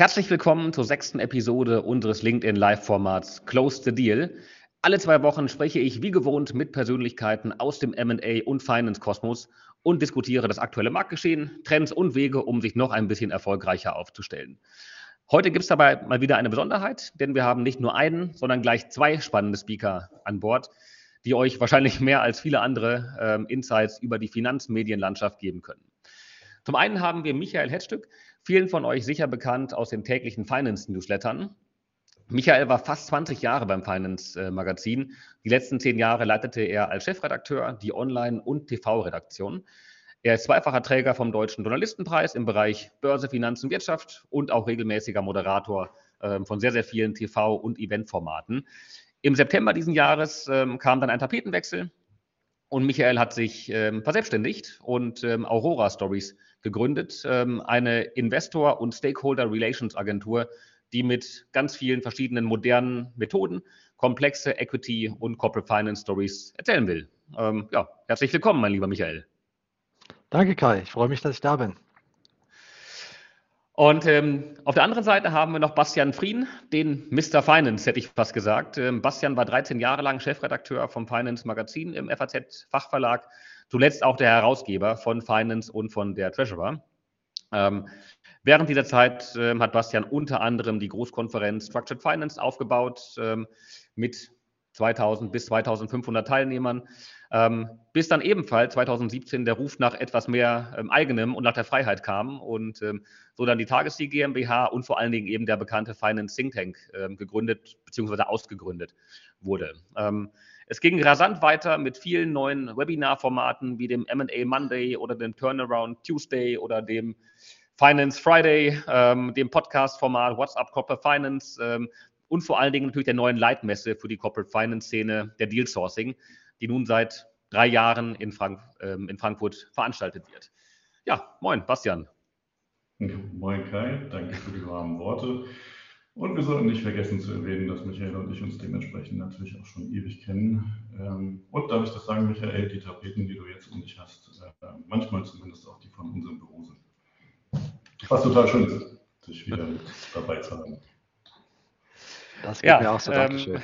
Herzlich willkommen zur sechsten Episode unseres LinkedIn Live-Formats Close the Deal. Alle zwei Wochen spreche ich wie gewohnt mit Persönlichkeiten aus dem MA und Finance-Kosmos und diskutiere das aktuelle Marktgeschehen, Trends und Wege, um sich noch ein bisschen erfolgreicher aufzustellen. Heute gibt es dabei mal wieder eine Besonderheit, denn wir haben nicht nur einen, sondern gleich zwei spannende Speaker an Bord, die euch wahrscheinlich mehr als viele andere ähm, Insights über die Finanzmedienlandschaft geben können. Zum einen haben wir Michael Hetzstück, vielen von euch sicher bekannt aus den täglichen Finance-Newslettern. Michael war fast 20 Jahre beim Finance-Magazin. Die letzten zehn Jahre leitete er als Chefredakteur die Online- und TV-Redaktion. Er ist zweifacher Träger vom Deutschen Journalistenpreis im Bereich Börse, Finanzen, Wirtschaft und auch regelmäßiger Moderator äh, von sehr, sehr vielen TV- und Eventformaten. Im September diesen Jahres ähm, kam dann ein Tapetenwechsel und Michael hat sich ähm, verselbstständigt und ähm, Aurora Stories gegründet, ähm, eine Investor- und Stakeholder Relations Agentur, die mit ganz vielen verschiedenen modernen Methoden komplexe Equity und Corporate Finance Stories erzählen will. Ähm, ja, herzlich willkommen, mein lieber Michael. Danke, Kai. Ich freue mich, dass ich da bin. Und ähm, auf der anderen Seite haben wir noch Bastian Frien, den Mr. Finance, hätte ich fast gesagt. Ähm, Bastian war 13 Jahre lang Chefredakteur vom Finance Magazin im FAZ-Fachverlag, zuletzt auch der Herausgeber von Finance und von der Treasurer. Ähm, während dieser Zeit ähm, hat Bastian unter anderem die Großkonferenz Structured Finance aufgebaut ähm, mit 2000 bis 2500 Teilnehmern, ähm, bis dann ebenfalls 2017 der Ruf nach etwas mehr ähm, eigenem und nach der Freiheit kam und ähm, so dann die Tagessieg GmbH und vor allen Dingen eben der bekannte Finance Think Tank gegründet bzw. ausgegründet wurde. Ähm, es ging rasant weiter mit vielen neuen Webinar-Formaten wie dem M&A Monday oder dem Turnaround Tuesday oder dem Finance Friday, ähm, dem Podcast-Format WhatsApp Corporate Finance, und vor allen Dingen natürlich der neuen Leitmesse für die Corporate Finance Szene, der Deal Sourcing, die nun seit drei Jahren in, Frank ähm, in Frankfurt veranstaltet wird. Ja, moin, Bastian. Moin Kai, danke für die warmen Worte. Und wir sollten nicht vergessen zu erwähnen, dass Michael und ich uns dementsprechend natürlich auch schon ewig kennen. Ähm, und darf ich das sagen, Michael, die Tapeten, die du jetzt um dich hast, äh, manchmal zumindest auch die von unserem Büro sind. Was total schön ist, dich wieder mit dabei zu haben. Das geht ja, mir auch so, Dankeschön.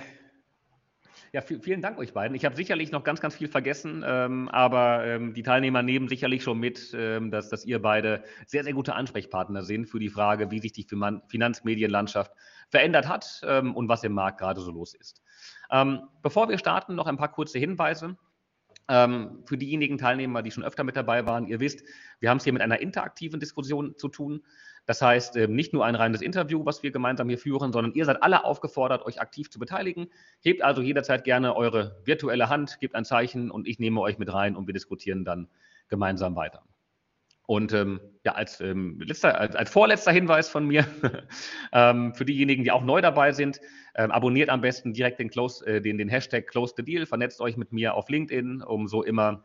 Ja, vielen Dank euch beiden. Ich habe sicherlich noch ganz, ganz viel vergessen, ähm, aber ähm, die Teilnehmer nehmen sicherlich schon mit, ähm, dass, dass ihr beide sehr, sehr gute Ansprechpartner sind für die Frage, wie sich die Finanzmedienlandschaft verändert hat ähm, und was im Markt gerade so los ist. Ähm, bevor wir starten, noch ein paar kurze Hinweise. Ähm, für diejenigen Teilnehmer, die schon öfter mit dabei waren, ihr wisst, wir haben es hier mit einer interaktiven Diskussion zu tun. Das heißt, ähm, nicht nur ein reines Interview, was wir gemeinsam hier führen, sondern ihr seid alle aufgefordert, euch aktiv zu beteiligen. Hebt also jederzeit gerne eure virtuelle Hand, gebt ein Zeichen und ich nehme euch mit rein und wir diskutieren dann gemeinsam weiter. Und ähm, ja, als, ähm, letzter, als, als, vorletzter Hinweis von mir, ähm, für diejenigen, die auch neu dabei sind, ähm, abonniert am besten direkt den, Close, äh, den, den Hashtag Close the Deal, vernetzt euch mit mir auf LinkedIn, um so immer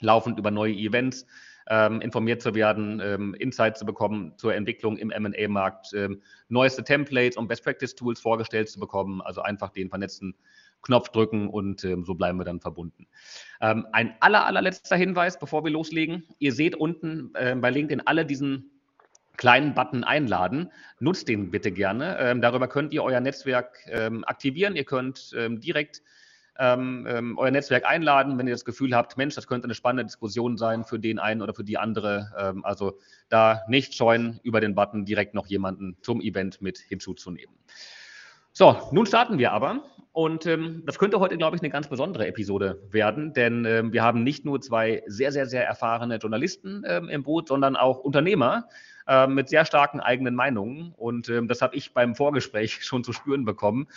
laufend über neue Events ähm, informiert zu werden, ähm, Insights zu bekommen zur Entwicklung im MA-Markt, ähm, neueste Templates und Best-Practice-Tools vorgestellt zu bekommen. Also einfach den vernetzten Knopf drücken und ähm, so bleiben wir dann verbunden. Ähm, ein aller, allerletzter Hinweis, bevor wir loslegen. Ihr seht unten äh, bei LinkedIn alle diesen kleinen Button einladen. Nutzt den bitte gerne. Ähm, darüber könnt ihr euer Netzwerk ähm, aktivieren. Ihr könnt ähm, direkt ähm, ähm, euer Netzwerk einladen, wenn ihr das Gefühl habt, Mensch, das könnte eine spannende Diskussion sein für den einen oder für die andere. Ähm, also da nicht scheuen, über den Button direkt noch jemanden zum Event mit hinzuzunehmen. So, nun starten wir aber. Und ähm, das könnte heute, glaube ich, eine ganz besondere Episode werden, denn ähm, wir haben nicht nur zwei sehr, sehr, sehr erfahrene Journalisten ähm, im Boot, sondern auch Unternehmer, äh, mit sehr starken eigenen Meinungen. Und ähm, das habe ich beim Vorgespräch schon zu spüren bekommen,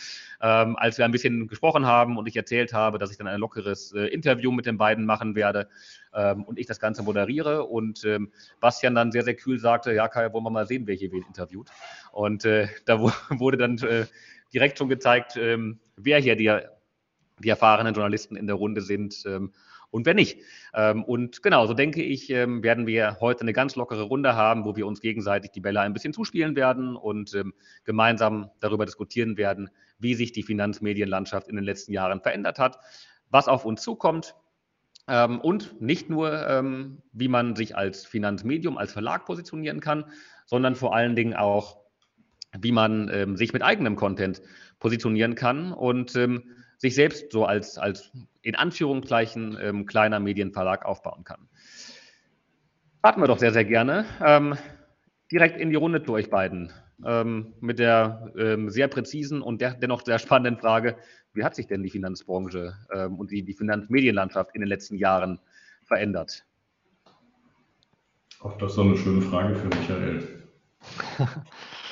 ähm, als wir ein bisschen gesprochen haben und ich erzählt habe, dass ich dann ein lockeres äh, Interview mit den beiden machen werde ähm, und ich das Ganze moderiere. Und ähm, Bastian dann sehr, sehr kühl sagte, ja, Kai, wollen wir mal sehen, wer hier wen interviewt. Und äh, da wurde dann äh, direkt schon gezeigt, ähm, wer hier die, die erfahrenen Journalisten in der Runde sind. Ähm, und wer nicht. Ähm, und genau, so denke ich, ähm, werden wir heute eine ganz lockere Runde haben, wo wir uns gegenseitig die Bälle ein bisschen zuspielen werden und ähm, gemeinsam darüber diskutieren werden, wie sich die Finanzmedienlandschaft in den letzten Jahren verändert hat, was auf uns zukommt. und nicht nur, wie man sich als Finanzmedium, als Verlag positionieren kann, sondern vor allen Dingen auch, wie man ähm, sich mit eigenem Content positionieren kann und ähm, sich selbst so als, als in Anführungszeichen ähm, kleiner Medienverlag aufbauen kann. Starten wir doch sehr, sehr gerne. Ähm, direkt in die Runde zu euch beiden. Ähm, mit der ähm, sehr präzisen und der, dennoch sehr spannenden Frage, wie hat sich denn die Finanzbranche ähm, und die, die Finanzmedienlandschaft in den letzten Jahren verändert? Auch das ist so eine schöne Frage für Michael.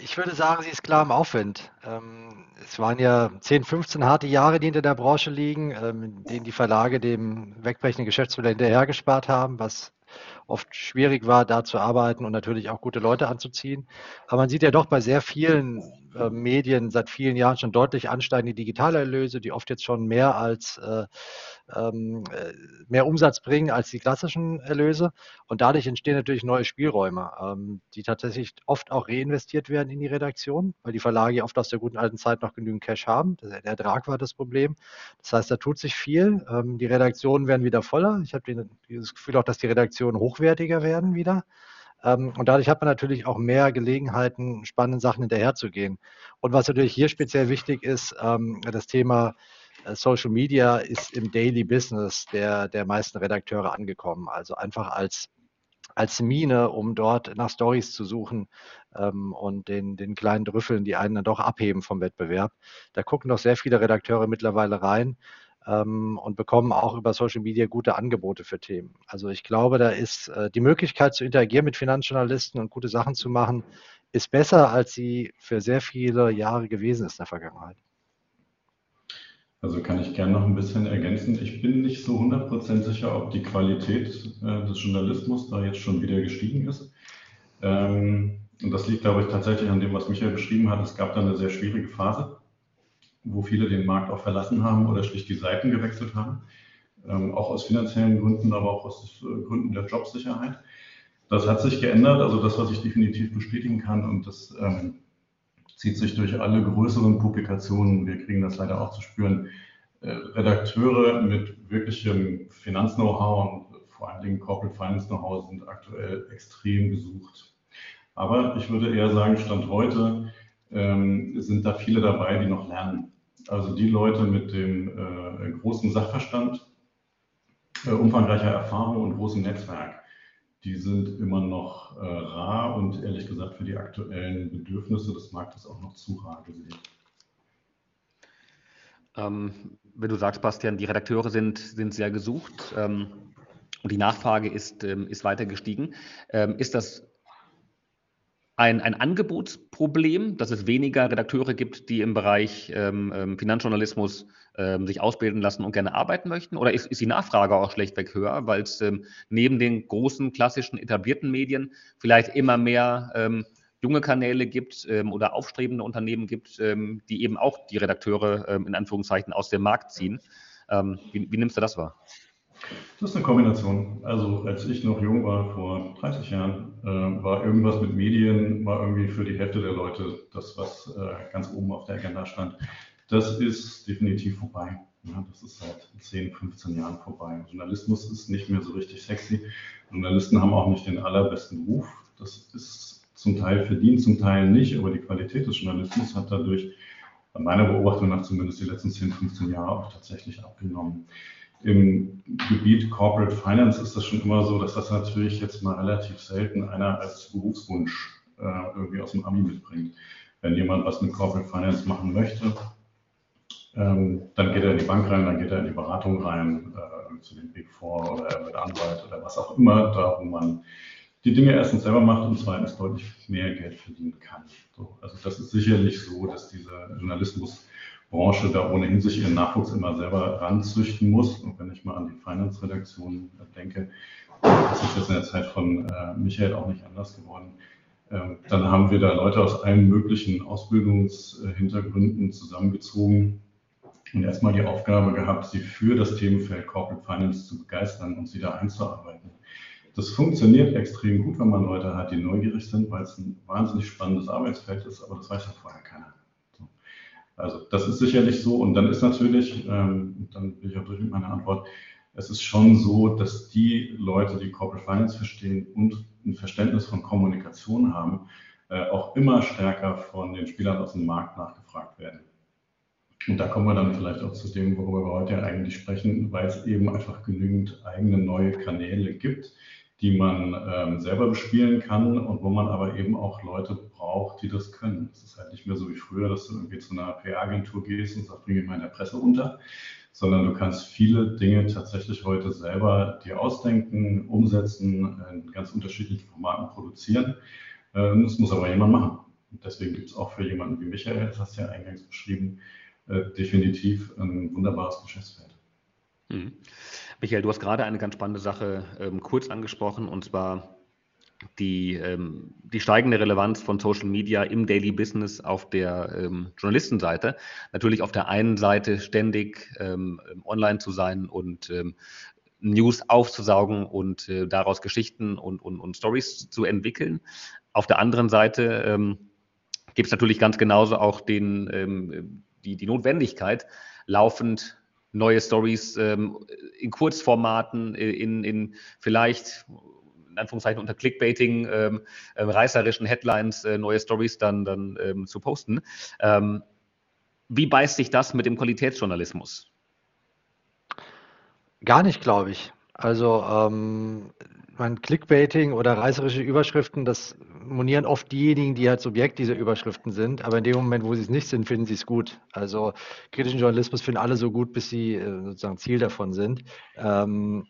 Ich würde sagen, sie ist klar im Aufwind. Ähm, es waren ja 10, 15 harte Jahre, die hinter der Branche liegen, ähm, in denen die Verlage dem wegbrechenden Geschäftsmodell hinterhergespart haben, was oft schwierig war, da zu arbeiten und natürlich auch gute Leute anzuziehen. Aber man sieht ja doch bei sehr vielen äh, Medien seit vielen Jahren schon deutlich ansteigende Digitalerlöse, die oft jetzt schon mehr als äh, ähm, äh, mehr Umsatz bringen als die klassischen Erlöse. Und dadurch entstehen natürlich neue Spielräume, ähm, die tatsächlich oft auch reinvestiert werden in die Redaktion, weil die Verlage oft aus der guten alten Zeit noch genügend Cash haben. Der Ertrag war das Problem. Das heißt, da tut sich viel. Ähm, die Redaktionen werden wieder voller. Ich habe das Gefühl auch, dass die Redaktionen hochwertiger werden wieder. Und dadurch hat man natürlich auch mehr Gelegenheiten, spannenden Sachen hinterherzugehen. Und was natürlich hier speziell wichtig ist, das Thema Social Media ist im Daily Business der, der meisten Redakteure angekommen. Also einfach als, als Mine, um dort nach Stories zu suchen ähm, und den, den kleinen Drüffeln, die einen dann doch abheben vom Wettbewerb. Da gucken doch sehr viele Redakteure mittlerweile rein ähm, und bekommen auch über Social Media gute Angebote für Themen. Also ich glaube, da ist äh, die Möglichkeit zu interagieren mit Finanzjournalisten und gute Sachen zu machen, ist besser, als sie für sehr viele Jahre gewesen ist in der Vergangenheit. Also kann ich gerne noch ein bisschen ergänzen. Ich bin nicht so 100% sicher, ob die Qualität äh, des Journalismus da jetzt schon wieder gestiegen ist. Ähm, und das liegt, glaube ich, tatsächlich an dem, was Michael beschrieben hat. Es gab da eine sehr schwierige Phase, wo viele den Markt auch verlassen haben oder schlicht die Seiten gewechselt haben. Ähm, auch aus finanziellen Gründen, aber auch aus äh, Gründen der Jobsicherheit. Das hat sich geändert, also das, was ich definitiv bestätigen kann. Und das ähm, zieht sich durch alle größeren Publikationen. Wir kriegen das leider auch zu spüren. Äh, Redakteure mit wirklichem Finanz-Know-how und vor allen Dingen Corporate Finance Know-how sind aktuell extrem gesucht. Aber ich würde eher sagen, Stand heute ähm, sind da viele dabei, die noch lernen. Also die Leute mit dem äh, großen Sachverstand, äh, umfangreicher Erfahrung und großem Netzwerk, die sind immer noch äh, rar und ehrlich gesagt für die aktuellen Bedürfnisse des Marktes auch noch zu rar gesehen. Ähm, wenn du sagst, Bastian, die Redakteure sind, sind sehr gesucht ähm, und die Nachfrage ist, ähm, ist weiter gestiegen, ähm, ist das ein, ein Angebotsproblem, dass es weniger Redakteure gibt, die im Bereich ähm, ähm, Finanzjournalismus ähm, sich ausbilden lassen und gerne arbeiten möchten? Oder ist, ist die Nachfrage auch schlechtweg höher, weil es ähm, neben den großen, klassischen, etablierten Medien vielleicht immer mehr ähm, junge Kanäle gibt ähm, oder aufstrebende Unternehmen gibt, die eben auch die Redakteure in Anführungszeichen aus dem Markt ziehen? wie, wie nimmst du das wahr? Das ist eine Kombination. Also als ich noch jung war, vor 30 Jahren, äh, war irgendwas mit Medien, war irgendwie für die Hälfte der Leute das, was äh, ganz oben auf der Agenda stand. Das ist definitiv vorbei. Ja, das ist seit 10, 15 Jahren vorbei. Journalismus ist nicht mehr so richtig sexy. Journalisten haben auch nicht den allerbesten Ruf. Das ist zum Teil verdient, zum Teil nicht, aber die Qualität des Journalismus hat dadurch, meiner Beobachtung nach zumindest die letzten 10, 15 Jahre auch tatsächlich abgenommen. Im Gebiet Corporate Finance ist das schon immer so, dass das natürlich jetzt mal relativ selten einer als Berufswunsch äh, irgendwie aus dem Abi mitbringt. Wenn jemand was mit Corporate Finance machen möchte, ähm, dann geht er in die Bank rein, dann geht er in die Beratung rein, äh, zu den Big Four oder er wird Anwalt oder was auch immer, da wo man die Dinge erstens selber macht und zweitens deutlich mehr Geld verdienen kann. So, also das ist sicherlich so, dass dieser Journalismus Branche da ohnehin sich ihren Nachwuchs immer selber ranzüchten muss. Und wenn ich mal an die Finance-Redaktion denke, das ist jetzt in der Zeit von äh, Michael auch nicht anders geworden, ähm, dann haben wir da Leute aus allen möglichen Ausbildungshintergründen zusammengezogen und erstmal die Aufgabe gehabt, sie für das Themenfeld Corporate Finance zu begeistern und sie da einzuarbeiten. Das funktioniert extrem gut, wenn man Leute hat, die neugierig sind, weil es ein wahnsinnig spannendes Arbeitsfeld ist, aber das weiß ja vorher keiner. Also das ist sicherlich so. Und dann ist natürlich, ähm, dann bin ich auch durch mit meiner Antwort, es ist schon so, dass die Leute, die Corporate Finance verstehen und ein Verständnis von Kommunikation haben, äh, auch immer stärker von den Spielern aus dem Markt nachgefragt werden. Und da kommen wir dann vielleicht auch zu dem, worüber wir heute eigentlich sprechen, weil es eben einfach genügend eigene neue Kanäle gibt, die man ähm, selber bespielen kann und wo man aber eben auch Leute braucht, die das können. Es ist halt nicht mehr so wie früher, dass du irgendwie zu einer PR-Agentur gehst und sagst, bring mich mal in der Presse unter, sondern du kannst viele Dinge tatsächlich heute selber dir ausdenken, umsetzen, in ganz unterschiedlichen Formaten produzieren. Ähm, das muss aber jemand machen. Und deswegen gibt es auch für jemanden wie Michael, das hast du ja eingangs beschrieben, äh, definitiv ein wunderbares Geschäftsfeld. Mhm. Michael, du hast gerade eine ganz spannende Sache ähm, kurz angesprochen, und zwar die, ähm, die steigende Relevanz von Social Media im Daily Business auf der ähm, Journalistenseite. Natürlich auf der einen Seite ständig ähm, online zu sein und ähm, News aufzusaugen und äh, daraus Geschichten und, und, und Stories zu entwickeln. Auf der anderen Seite ähm, gibt es natürlich ganz genauso auch den, ähm, die, die Notwendigkeit, laufend neue Stories ähm, in Kurzformaten, äh, in, in vielleicht in Anführungszeichen unter Clickbaiting, ähm, äh, reißerischen Headlines äh, neue Stories dann, dann ähm, zu posten. Ähm, wie beißt sich das mit dem Qualitätsjournalismus? Gar nicht, glaube ich. Also ähm, mein Clickbaiting oder reißerische Überschriften, das monieren oft diejenigen, die halt Subjekt dieser Überschriften sind, aber in dem Moment, wo sie es nicht sind, finden sie es gut. Also kritischen Journalismus finden alle so gut, bis sie äh, sozusagen Ziel davon sind. Ähm,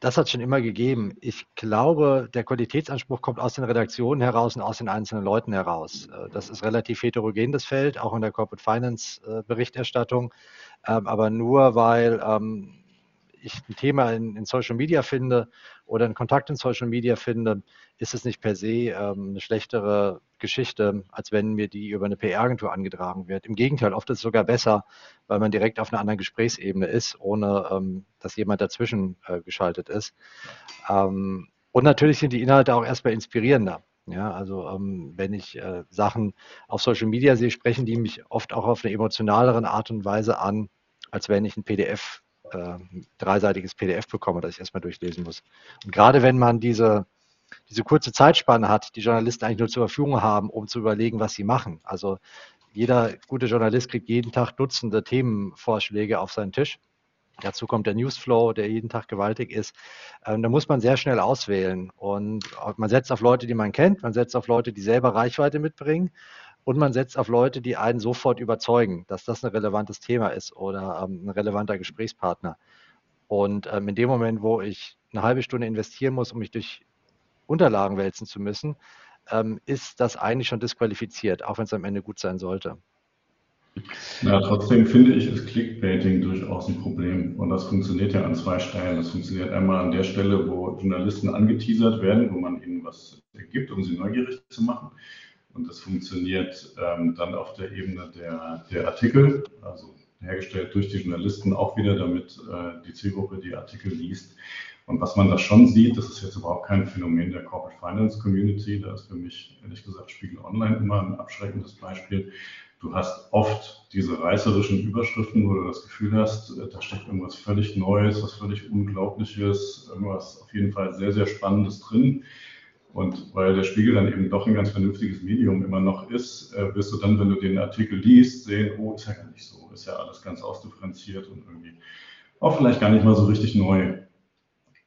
das hat es schon immer gegeben. Ich glaube, der Qualitätsanspruch kommt aus den Redaktionen heraus und aus den einzelnen Leuten heraus. Äh, das ist relativ heterogen, das Feld, auch in der Corporate Finance äh, Berichterstattung. Ähm, aber nur weil ähm, ich ein Thema in, in, Social Media finde oder einen Kontakt in Social Media finde, ist es nicht per se ähm, eine schlechtere Geschichte, als wenn mir die über eine PR-Agentur angetragen wird. Im Gegenteil, oft ist es sogar besser, weil man direkt auf einer anderen Gesprächsebene ist, ohne ähm, dass jemand dazwischen äh, geschaltet ist. Ähm, und natürlich sind die Inhalte auch erstmal inspirierender. Ja, also ähm, wenn ich äh, Sachen auf Social Media sehe, sprechen die mich oft auch auf eine emotionaleren Art und Weise an, als wenn ich ein PDF äh, dreiseitiges PDF bekomme, das ich erstmal durchlesen muss. Und gerade wenn man diese, diese kurze Zeitspanne hat, die Journalisten eigentlich nur zur Verfügung haben, um zu überlegen, was sie machen. Also jeder gute Journalist kriegt jeden Tag Dutzende Themenvorschläge auf seinen Tisch. Dazu kommt der Newsflow, der jeden Tag gewaltig ist. Ähm, da muss man sehr schnell auswählen. Und man setzt auf Leute, die man kennt, man setzt auf Leute, die selber Reichweite mitbringen und man setzt auf Leute, die einen sofort überzeugen, dass das ein relevantes Thema ist oder ähm, ein relevanter Gesprächspartner. Und ähm, in dem Moment, wo ich eine halbe Stunde investieren muss, um mich durch Unterlagen wälzen zu müssen, ähm, ist das eigentlich schon disqualifiziert, auch wenn es am Ende gut sein sollte. Ja, trotzdem finde ich, ist Clickbaiting durchaus ein Problem. Und das funktioniert ja an zwei Stellen. Das funktioniert einmal an der Stelle, wo Journalisten angeteasert werden, wo man ihnen was gibt, um sie neugierig zu machen. Und das funktioniert ähm, dann auf der Ebene der, der Artikel, also hergestellt durch die Journalisten auch wieder, damit äh, die Zielgruppe die Artikel liest. Und was man da schon sieht, das ist jetzt überhaupt kein Phänomen der Corporate Finance Community. Da ist für mich ehrlich gesagt Spiegel Online immer ein abschreckendes Beispiel. Du hast oft diese reißerischen Überschriften, wo du das Gefühl hast, äh, da steckt irgendwas völlig Neues, was völlig Unglaubliches, irgendwas auf jeden Fall sehr, sehr Spannendes drin. Und weil der Spiegel dann eben doch ein ganz vernünftiges Medium immer noch ist, äh, wirst du dann, wenn du den Artikel liest, sehen, oh, ist ja gar nicht so, ist ja alles ganz ausdifferenziert und irgendwie auch vielleicht gar nicht mal so richtig neu.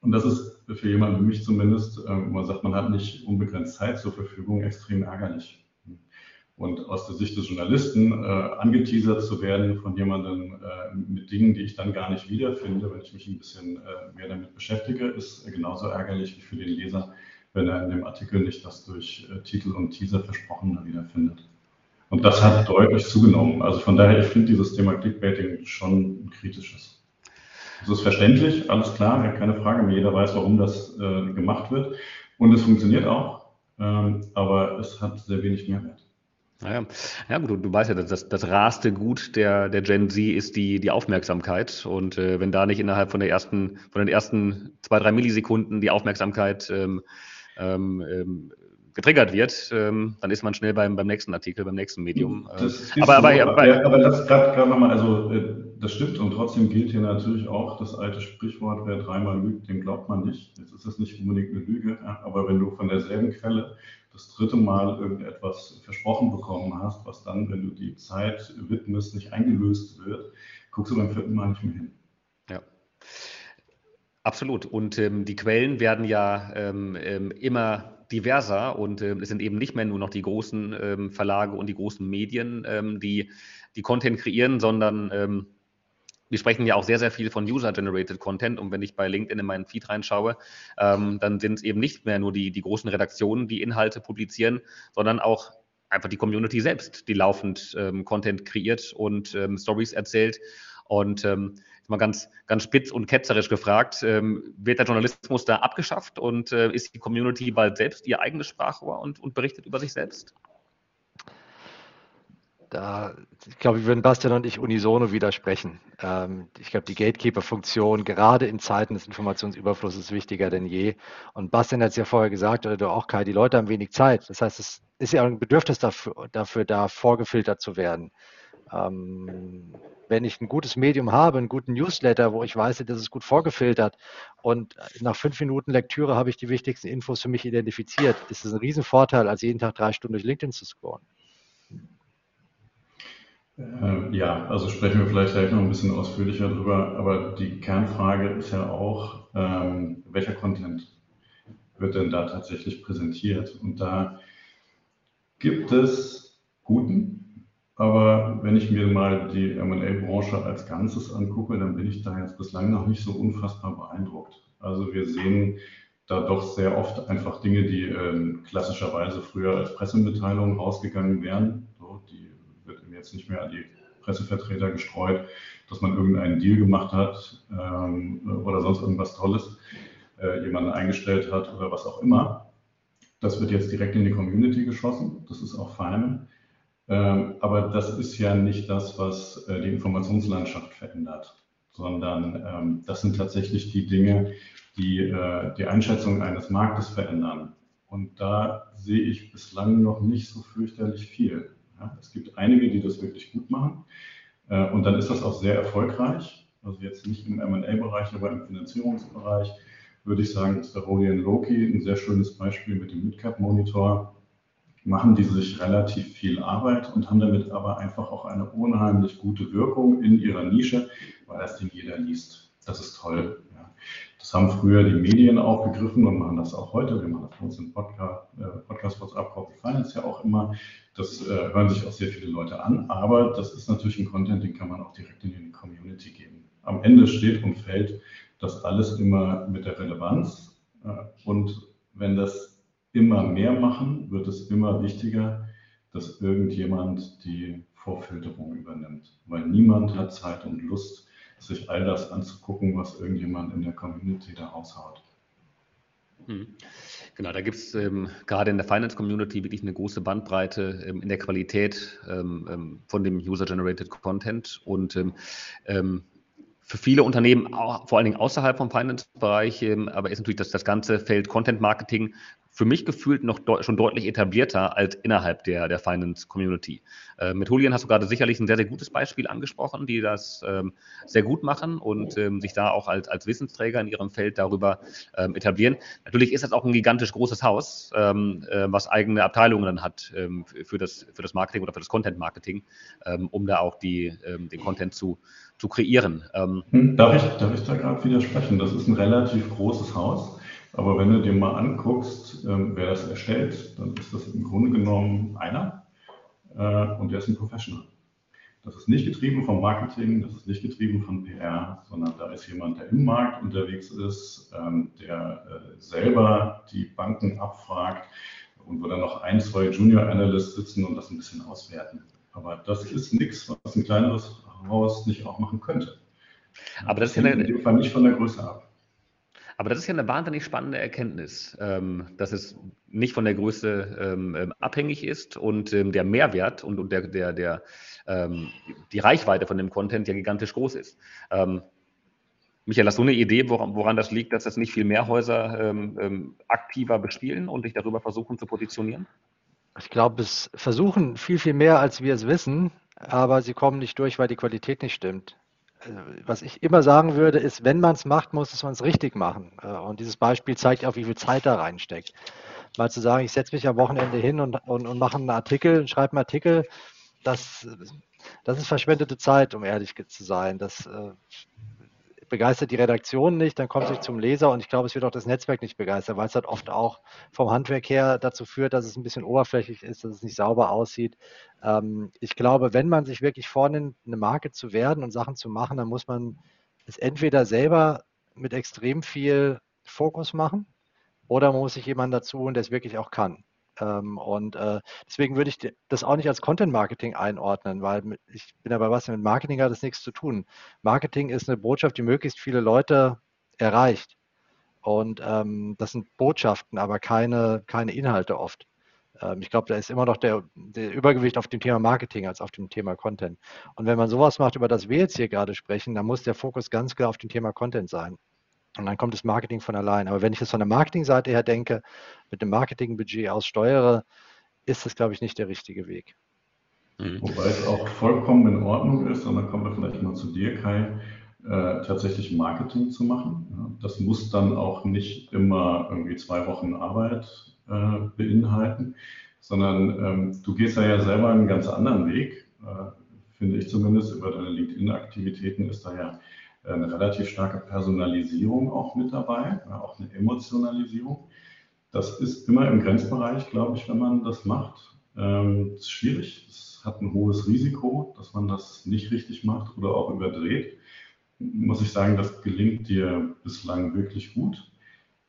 Und das ist für jemanden wie mich zumindest, äh, man sagt, man hat nicht unbegrenzt Zeit zur Verfügung, extrem ärgerlich. Und aus der Sicht des Journalisten äh, angeteasert zu werden von jemandem äh, mit Dingen, die ich dann gar nicht wiederfinde, wenn ich mich ein bisschen äh, mehr damit beschäftige, ist genauso ärgerlich wie für den Leser, wenn er in dem Artikel nicht das durch äh, Titel und Teaser Versprochene wiederfindet. Und das hat deutlich zugenommen. Also von daher, ich finde dieses Thema Clickbaiting schon ein kritisches. Es ist verständlich, alles klar, keine Frage, jeder weiß, warum das äh, gemacht wird. Und es funktioniert auch, ähm, aber es hat sehr wenig Mehrwert. Naja, ja gut, du, du weißt ja, das, das raste Gut der, der Gen Z ist die, die Aufmerksamkeit. Und äh, wenn da nicht innerhalb von der ersten, von den ersten zwei, drei Millisekunden die Aufmerksamkeit ähm, ähm, ähm, getriggert wird, ähm, dann ist man schnell beim, beim nächsten Artikel, beim nächsten Medium. Das äh, aber, aber, aber, aber, aber lass gerade nochmal, also äh, das stimmt und trotzdem gilt hier natürlich auch das alte Sprichwort, wer dreimal lügt, dem glaubt man nicht. Jetzt ist es nicht unbedingt eine Lüge, aber wenn du von derselben Quelle das dritte Mal irgendetwas versprochen bekommen hast, was dann, wenn du die Zeit widmest, nicht eingelöst wird, guckst du beim vierten Mal nicht mehr hin. Ja. Absolut. Und ähm, die Quellen werden ja ähm, ähm immer diverser und äh, es sind eben nicht mehr nur noch die großen ähm, Verlage und die großen Medien, ähm, die, die Content kreieren, sondern ähm, wir sprechen ja auch sehr, sehr viel von User-Generated Content und wenn ich bei LinkedIn in meinen Feed reinschaue, ähm, dann sind es eben nicht mehr nur die, die großen Redaktionen, die Inhalte publizieren, sondern auch einfach die Community selbst, die laufend ähm, Content kreiert und Stories erzählt. Und ähm, mal ganz, ganz spitz und ketzerisch gefragt, ähm, wird der Journalismus da abgeschafft und äh, ist die Community bald selbst ihr eigenes Sprachrohr und, und berichtet über sich selbst? Da, ich glaube, wir würden Bastian und ich unisono widersprechen. Ähm, ich glaube, die Gatekeeper-Funktion gerade in Zeiten des Informationsüberflusses ist wichtiger denn je. Und Bastian hat es ja vorher gesagt, oder du auch, Kai, die Leute haben wenig Zeit. Das heißt, es ist ja ein Bedürfnis dafür, dafür da vorgefiltert zu werden. Ähm, wenn ich ein gutes Medium habe, einen guten Newsletter, wo ich weiß, das ist gut vorgefiltert und nach fünf Minuten Lektüre habe ich die wichtigsten Infos für mich identifiziert, ist es ein Riesenvorteil, als jeden Tag drei Stunden durch LinkedIn zu scrollen. Ähm, ja, also sprechen wir vielleicht gleich noch ein bisschen ausführlicher drüber, aber die Kernfrage ist ja auch, ähm, welcher Content wird denn da tatsächlich präsentiert? Und da gibt es guten, aber wenn ich mir mal die MA-Branche als Ganzes angucke, dann bin ich da jetzt bislang noch nicht so unfassbar beeindruckt. Also wir sehen da doch sehr oft einfach Dinge, die äh, klassischerweise früher als Pressemitteilungen rausgegangen wären. So, die wird jetzt nicht mehr an die Pressevertreter gestreut, dass man irgendeinen Deal gemacht hat ähm, oder sonst irgendwas Tolles, äh, jemanden eingestellt hat oder was auch immer. Das wird jetzt direkt in die Community geschossen. Das ist auch fein. Ähm, aber das ist ja nicht das, was äh, die Informationslandschaft verändert, sondern ähm, das sind tatsächlich die Dinge, die äh, die Einschätzung eines Marktes verändern. Und da sehe ich bislang noch nicht so fürchterlich viel. es gibt einige, die das wirklich gut machen. Äh, und dann ist das auch sehr erfolgreich. Also jetzt nicht im M&A-Bereich, aber im Finanzierungsbereich würde ich sagen, ist der Rodian Loki ein sehr schönes Beispiel mit dem Midcap-Monitor machen die sich relativ viel Arbeit und haben damit aber einfach auch eine unheimlich gute Wirkung in ihrer Nische, weil das Ding jeder liest. Das ist toll. Ja. Das haben früher die Medien auch begriffen und machen das auch heute. Wir machen das bei uns im Podcast, äh, Podcast WhatsApp Corporate Finance ja auch immer. Das äh, hören sich auch sehr viele Leute an, aber das ist natürlich ein Content, den kann man auch direkt in die Community geben. Am Ende steht und fällt das alles immer mit der Relevanz. Äh, und wenn das immer mehr machen, wird es immer wichtiger, dass irgendjemand die Vorfilterung übernimmt. Weil niemand hat Zeit und Lust, sich all das anzugucken, was irgendjemand in der Community da raushaut. Hm. Genau, da gibt es ähm, gerade in der Finance-Community wirklich eine große Bandbreite ähm, in der Qualität ähm, ähm von dem User-Generated Content und ähm, ähm, für viele Unternehmen, auch, vor allen Dingen außerhalb vom Finance-Bereich, aber ist natürlich das, das ganze Feld Content Marketing für mich gefühlt noch de schon deutlich etablierter als innerhalb der, der Finance-Community. Äh, mit Julian hast du gerade sicherlich ein sehr, sehr gutes Beispiel angesprochen, die das ähm, sehr gut machen und ähm, sich da auch als, als Wissensträger in ihrem Feld darüber ähm, etablieren. Natürlich ist das auch ein gigantisch großes Haus, ähm, äh, was eigene Abteilungen dann hat ähm, für, das, für das Marketing oder für das Content-Marketing, ähm, um da auch die, den Content zu, zu kreieren. Hm, darf, ich, darf ich da gerade widersprechen? Das ist ein relativ großes Haus. Aber wenn du dir mal anguckst, ähm, wer das erstellt, dann ist das im Grunde genommen einer äh, und der ist ein Professional. Das ist nicht getrieben vom Marketing, das ist nicht getrieben von PR, sondern da ist jemand, der im Markt unterwegs ist, ähm, der äh, selber die Banken abfragt und wo dann noch ein, zwei Junior Analysts sitzen und das ein bisschen auswerten. Aber das ist nichts, was ein kleineres Haus nicht auch machen könnte. Aber das, das ist ja in dem Fall nicht von der Größe ab. Aber das ist ja eine wahnsinnig spannende Erkenntnis, ähm, dass es nicht von der Größe ähm, ähm abhängig ist und der Mehrwert und, der, der, der, die Reichweite von dem Content ja gigantisch groß ist. Michael, hast du eine Idee, woran, woran, das liegt, dass das nicht viel mehr Häuser aktiver bespielen und sich darüber versuchen zu positionieren? Ich glaube, es versuchen viel, viel mehr, als wir es wissen, aber sie kommen nicht durch, weil die Qualität nicht stimmt. Was ich immer sagen würde, ist, wenn man es macht, muss man es richtig machen. Äh, und dieses Beispiel zeigt auch, wie viel Zeit da reinsteckt. Mal zu sagen, ich setze mich am Wochenende hin und, und, und mache einen Artikel, schreibe einen Artikel, das, das ist verschwendete Zeit, um ehrlich zu sein. Das äh, begeistert die Redaktion nicht, dann kommt es nicht zum Leser und ich glaube, es wird auch das Netzwerk nicht begeistern, weil es halt oft auch vom Handwerk her dazu führt, dass es ein bisschen oberflächlich ist, dass es nicht sauber aussieht. Ähm, ich glaube, wenn man sich wirklich vornimmt, eine Marke zu werden und Sachen zu machen, dann muss man es entweder selber mit extrem viel Fokus machen oder man muss sich jemanden dazu holen, der es wirklich auch kann. Ähm, und äh, deswegen würde ich das auch nicht als Content Marketing einordnen, weil ich bin aber was mit Marketing hat das nichts zu tun. Marketing ist eine Botschaft, die möglichst viele Leute erreicht. Und ähm, das sind Botschaften, aber keine, keine Inhalte oft. Ähm, ich glaube, da ist immer noch der, der, Übergewicht auf dem Thema Marketing als auf dem Thema Content. Und wenn man sowas macht, über das wir jetzt hier gerade sprechen, dann muss der Fokus ganz klar auf dem Thema Content sein. Und dann kommt das Marketing von allein. Aber wenn ich das von der Marketingseite her denke, mit dem Marketingbudget aussteuere, ist das, glaube ich, nicht der richtige Weg. Mhm. Wobei es auch vollkommen in Ordnung ist, und dann kommen wir vielleicht mal zu dir, Kai, äh, tatsächlich Marketing zu machen. Ja, das muss dann auch nicht immer irgendwie zwei Wochen Arbeit äh, beinhalten, sondern ähm, du gehst ja, ja selber einen ganz anderen Weg, äh, finde ich zumindest, über deine LinkedIn-Aktivitäten ist da ja eine relativ starke Personalisierung auch mit dabei, auch eine Emotionalisierung. Das ist immer im Grenzbereich, glaube ich, wenn man das macht. Ähm, ist schwierig. Es hat ein hohes Risiko, dass man das nicht richtig macht oder auch überdreht. Muss ich sagen, das gelingt dir bislang wirklich gut.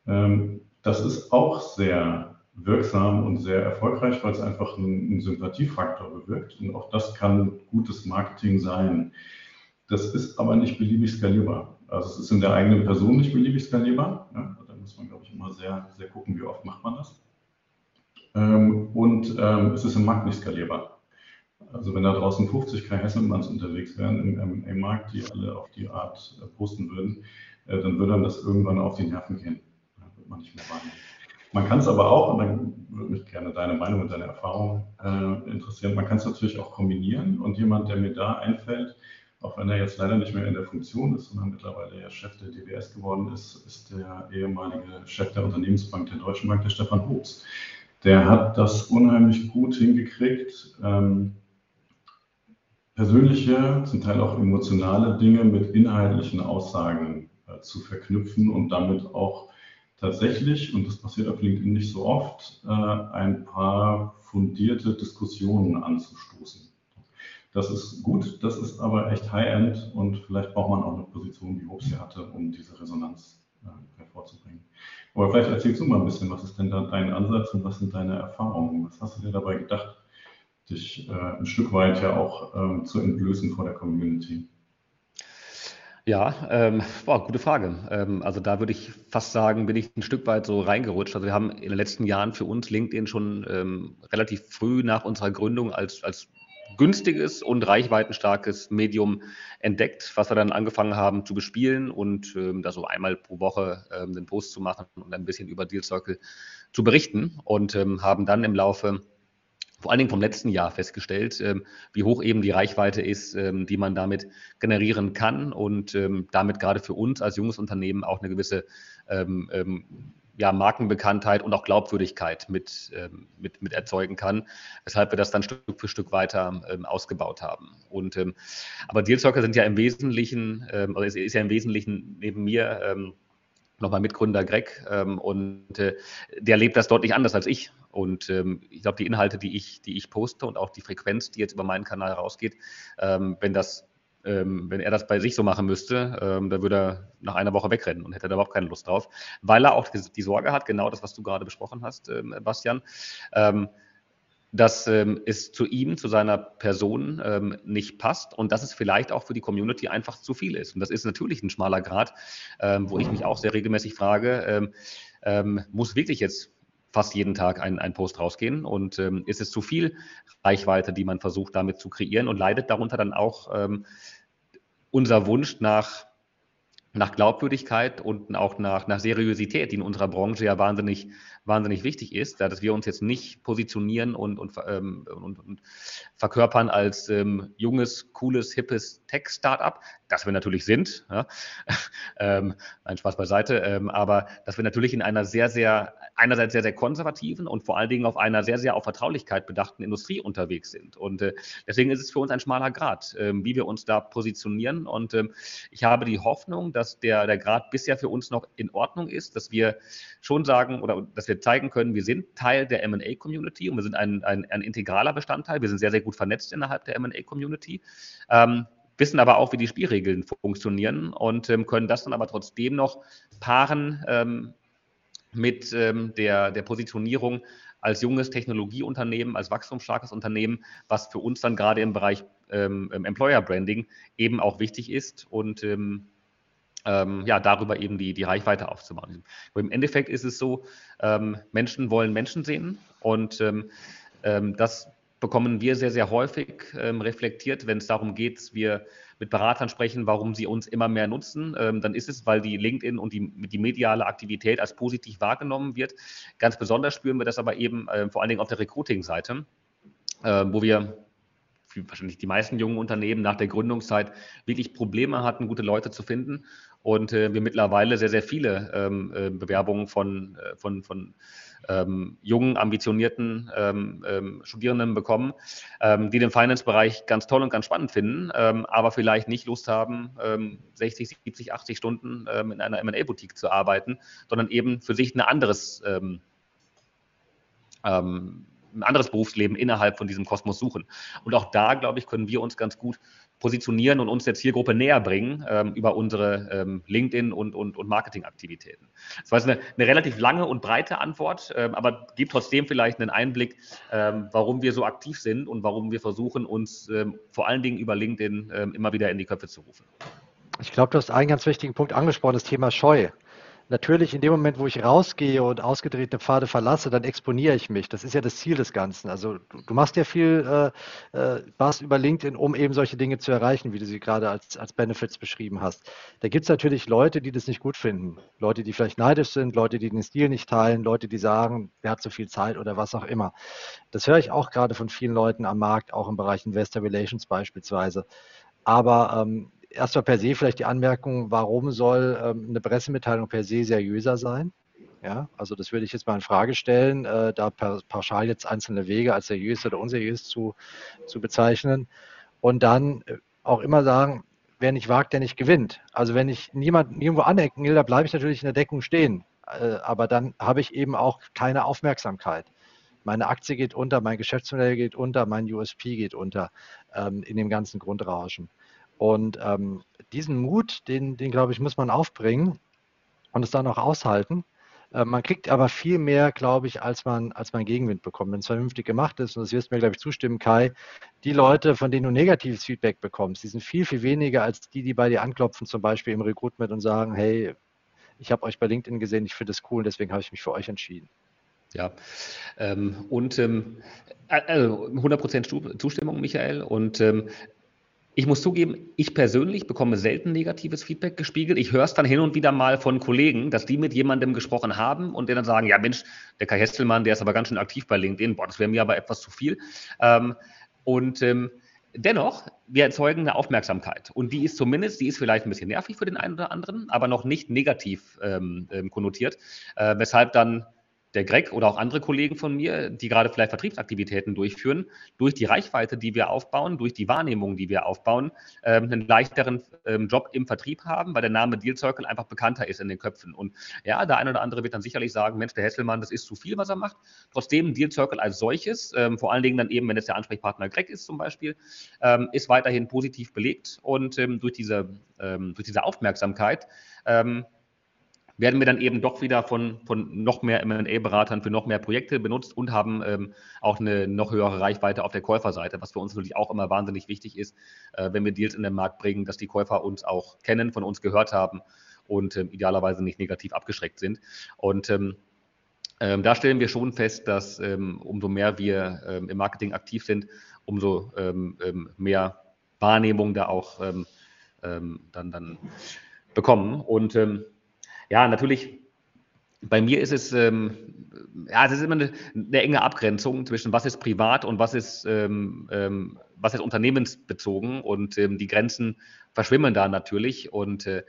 Ähm, das ist auch sehr wirksam und sehr erfolgreich, weil es einfach einen Sympathiefaktor bewirkt. Und auch das kann gutes Marketing sein. Das ist aber nicht beliebig skalierbar. Also es ist in der eigenen Person nicht beliebig skalierbar. Ja, da muss man, glaube ich, immer sehr, sehr gucken, wie oft macht man das. Ähm, und ähm, es ist im Markt nicht skalierbar. Also wenn da draußen 50 Kai Hesselmanns unterwegs wären im MMA-Markt, die alle auf die Art äh, posten würden, äh, dann würde einem das irgendwann auf die Nerven gehen. Da wird man nicht mehr wahrnehmen. Man kann es aber auch, und dann würde mich gerne deine Meinung und deine Erfahrung äh, interessieren, man kann es natürlich auch kombinieren und jemand, der mir da einfällt, auch wenn er jetzt leider nicht mehr in der Funktion ist, sondern mittlerweile ja Chef der DWS geworden ist, ist der ehemalige Chef der Unternehmensbank der Deutschen Bank, der Stefan Hobbs. Der hat das unheimlich gut hingekriegt, ähm, persönliche, zum Teil auch emotionale Dinge mit inhaltlichen Aussagen äh, zu verknüpfen und damit auch tatsächlich, und das passiert auf LinkedIn nicht so oft, äh, ein paar fundierte Diskussionen anzustoßen. Das ist gut, das ist aber echt High-End und vielleicht braucht man auch eine Position, wie Hobbes sie hatte, um diese Resonanz äh, hervorzubringen. Aber vielleicht erzählst du mal ein bisschen, was ist denn da dein Ansatz und was sind deine Erfahrungen? Was hast du dir dabei gedacht, dich äh, ein Stück weit ja auch ähm, zu entblößen vor der Community? Ja, ähm, boah, gute Frage. Ähm, also da würde ich fast sagen, bin ich ein Stück weit so reingerutscht. Also wir haben in den letzten Jahren für uns LinkedIn schon ähm, relativ früh nach unserer Gründung als, als günstiges und reichweitenstarkes Medium entdeckt, was wir dann angefangen haben zu bespielen und ähm, da so einmal pro Woche ähm, den Post zu machen und ein bisschen über Deal Circle zu berichten und ähm, haben dann im Laufe vor allen Dingen vom letzten Jahr festgestellt, ähm, wie hoch eben die Reichweite ist, ähm, die man damit generieren kann und ähm, damit gerade für uns als junges Unternehmen auch eine gewisse ja, Markenbekanntheit und auch Glaubwürdigkeit mit, ähm, mit, mit erzeugen kann, weshalb wir das dann Stück für Stück weiter ähm, ausgebaut haben. Und, ähm, aber Dealstalker sind ja im Wesentlichen, ähm, oder ist, ist, ja im Wesentlichen neben mir ähm, nochmal Mitgründer Greg ähm, und äh, der lebt das deutlich anders als ich. Und ähm, ich glaube, die Inhalte, die ich, die ich poste und auch die Frequenz, die jetzt über meinen Kanal rausgeht, ähm, wenn das ähm, wenn er das bei sich so machen müsste, ähm, dann würde er nach einer Woche wegrennen und hätte da überhaupt keine Lust drauf, weil er auch die, Sorge hat, genau das, was du gerade besprochen hast, ähm, Bastian, ähm, dass ähm, es zu ihm, zu seiner Person ähm, nicht passt und dass es vielleicht auch für die Community einfach zu viel ist. Und das ist natürlich ein schmaler Grad, wo ich mich auch sehr regelmäßig frage, muss wirklich jetzt fast jeden Tag ein, ein Post rausgehen. Und ähm, ist es zu viel Reichweite, die man versucht damit zu kreieren und leidet darunter dann auch ähm, unser Wunsch nach, nach Glaubwürdigkeit und auch nach, nach Seriosität, die in unserer Branche ja wahnsinnig, wahnsinnig wichtig ist, dass wir uns jetzt nicht positionieren und, und, ähm, und, und verkörpern als ähm, junges, cooles, hippes Tech-Startup, das wir natürlich sind. Ja? ähm, ein Spaß beiseite, ähm, aber dass wir natürlich in einer sehr, sehr, einerseits sehr, sehr konservativen und vor allen Dingen auf einer sehr, sehr auf Vertraulichkeit bedachten Industrie unterwegs sind. Und äh, deswegen ist es für uns ein schmaler Grad, äh, wie wir uns da positionieren. Und äh, ich habe die Hoffnung, dass der, der Grad bisher für uns noch in Ordnung ist, dass wir schon sagen oder dass wir zeigen können, wir sind Teil der MA-Community und wir sind ein, ein, ein integraler Bestandteil. Wir sind sehr, sehr gut vernetzt innerhalb der MA-Community. Ähm, wissen aber auch, wie die Spielregeln funktionieren und ähm, können das dann aber trotzdem noch paaren ähm, mit ähm, der, der Positionierung als junges Technologieunternehmen, als wachstumsstarkes Unternehmen, was für uns dann gerade im Bereich ähm, Employer Branding eben auch wichtig ist und ähm, ähm, ja, darüber eben die, die Reichweite aufzubauen. Aber Im Endeffekt ist es so, Menschen wollen Menschen sehen und das bekommen wir sehr, sehr häufig ähm, reflektiert, wenn es darum geht, wir mit Beratern sprechen, warum sie uns immer mehr nutzen. Ähm, dann ist es, weil die LinkedIn und die, die mediale Aktivität als positiv wahrgenommen wird. Ganz besonders spüren wir das aber eben äh, vor allen Dingen auf der Recruiting-Seite, äh, wo wir wahrscheinlich die meisten jungen Unternehmen nach der Gründungszeit wirklich Probleme hatten, gute Leute zu finden und äh, wir mittlerweile sehr, sehr viele ähm, äh, Bewerbungen von, äh, von, von ähm, jungen, ambitionierten ähm, ähm, Studierenden bekommen, ähm, die den Finance-Bereich ganz toll und ganz spannend finden, ähm, aber vielleicht nicht Lust haben, 60, 70, 80 Stunden in einer M&A-Boutique zu arbeiten, sondern eben für sich ein anderes ein anderes Berufsleben innerhalb von diesem Kosmos suchen. Und auch da, glaube ich, können wir uns ganz gut positionieren und uns der Zielgruppe näher bringen ähm, über unsere ähm, LinkedIn- und, und, und Marketingaktivitäten. Das war jetzt eine, eine, relativ lange und breite Antwort, ähm, aber gibt trotzdem vielleicht einen Einblick, ähm, warum wir so aktiv sind und warum wir versuchen, uns ähm, vor allen Dingen über LinkedIn ähm, immer wieder in die Köpfe zu rufen. Ich glaube, du hast einen ganz wichtigen Punkt angesprochen, das Thema Scheu natürlich in dem Moment, wo ich rausgehe und ausgedrehte Pfade verlasse, dann exponiere ich mich. Das ist ja das Ziel des Ganzen. Also du, du machst ja viel äh, äh, was über LinkedIn, um eben solche Dinge zu erreichen, wie du sie gerade als, als Benefits beschrieben hast. Da gibt es natürlich Leute, die das nicht gut finden. Leute, die vielleicht neidisch sind, Leute, die den Stil nicht teilen, Leute, die sagen, wer hat so viel Zeit oder was auch immer. Das höre ich auch gerade von vielen Leuten am Markt, auch im Bereich Investor Relations beispielsweise. Aber ähm, erstmal per se vielleicht die Anmerkung, warum soll ähm, eine Pressemitteilung per se seriöser sein? Ja, also das würde ich jetzt mal in Frage stellen, äh, da pauschal jetzt einzelne Wege als seriös oder unseriös zu, zu bezeichnen. Und dann äh, auch immer sagen, wer nicht wagt, der nicht gewinnt. Also wenn ich niemand nirgendwo anecken will, da bleibe ich natürlich in der Deckung stehen. Äh, aber dann habe ich eben auch keine Aufmerksamkeit. Meine Aktie geht unter, mein Geschäftsmodell geht unter, mein USP geht unter ähm, in dem ganzen Grundrauschen. Und ähm, diesen Mut, den, den glaube ich, muss man aufbringen und es dann auch aushalten. Äh, man kriegt aber viel mehr, glaube ich, als man, als man Gegenwind bekommt. Wenn es vernünftig gemacht ist, und das wirst du mir, glaube ich, zustimmen, Kai, die Leute, von denen du negatives Feedback bekommst, die sind viel, viel weniger als die, die bei dir anklopfen, zum Beispiel im Recruitment und sagen, hey, ich habe euch bei LinkedIn gesehen, ich finde es cool, deswegen habe ich mich für euch entschieden. Ja, ähm, und ähm, also 100% Zustimmung, Michael. Und ähm, ich muss zugeben, ich persönlich bekomme selten negatives Feedback gespiegelt. Ich höre es dann hin und wieder mal von Kollegen, dass die mit jemandem gesprochen haben und dann sagen, ja Mensch, der Kai Hestelmann, der ist aber ganz schön aktiv bei LinkedIn. Boah, das wäre mir aber etwas zu viel. Ähm, und ähm, dennoch, wir erzeugen eine Aufmerksamkeit. Und die ist zumindest, die ist vielleicht ein bisschen nervig für den einen oder anderen, aber noch nicht negativ ähm, ähm konnotiert, äh, weshalb dann der Greg oder auch andere Kollegen von mir, die gerade vielleicht Vertriebsaktivitäten durchführen, durch die Reichweite, die wir aufbauen, durch die Wahrnehmung, die wir aufbauen, ähm, einen leichteren ähm, Job im Vertrieb haben, weil der Name Deal Circle einfach bekannter ist in den Köpfen. Und ja, der eine oder andere wird dann sicherlich sagen, Mensch, der Hesselmann, das ist zu viel, was er macht. Trotzdem, Deal Circle als solches, ähm, vor allen Dingen dann eben, wenn es der Ansprechpartner Greg ist zum Beispiel, ist weiterhin positiv belegt und durch diese, durch diese Aufmerksamkeit werden wir dann eben doch wieder von, von noch mehr M&A-Beratern für noch mehr Projekte benutzt und haben ähm, auch eine noch höhere Reichweite auf der Käuferseite, was für uns natürlich auch immer wahnsinnig wichtig ist, äh, wenn wir Deals in den Markt bringen, dass die Käufer uns auch kennen, von uns gehört haben und ähm, idealerweise nicht negativ abgeschreckt sind. Und ähm, ähm, da stellen wir schon fest, dass ähm, umso mehr wir ähm, im Marketing aktiv sind, umso ähm, mehr Wahrnehmung da auch dann, dann bekommen. Und ja, natürlich bei mir ist es, ähm, ja, es ist immer eine, eine, enge Abgrenzung zwischen was ist privat und was ist, ähm, ähm, was ist unternehmensbezogen und ähm, die Grenzen verschwimmen da natürlich und äh,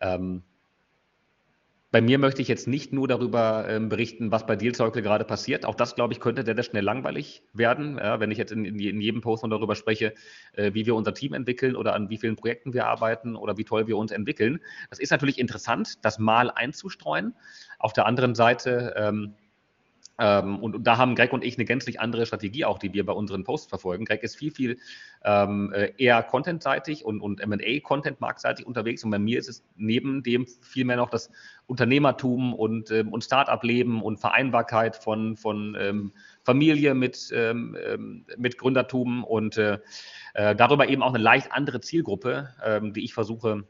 ähm, bei mir möchte ich jetzt nicht nur darüber ähm, berichten, was bei Dealcycle gerade passiert. Auch das, glaube ich, könnte sehr, sehr schnell langweilig werden, ja, wenn ich jetzt in, in, in, jedem Post noch darüber spreche, äh, wie wir unser Team entwickeln oder an wie vielen Projekten wir arbeiten oder wie toll wir uns entwickeln. Das ist natürlich interessant, das mal einzustreuen. Auf der anderen Seite ähm, ähm, und, und, da haben Greg und ich eine gänzlich andere Strategie auch, die wir bei unseren Posts verfolgen. Greg ist viel, viel ähm, äh, eher contentseitig und, und M&A-Content-marktseitig unterwegs und bei mir ist es neben dem vielmehr noch das Unternehmertum und, ähm, und Start-up-Leben und Vereinbarkeit von, von ähm, Familie mit, ähm, ähm, mit Gründertum und äh, äh, darüber eben auch eine leicht andere Zielgruppe, ähm, die ich versuche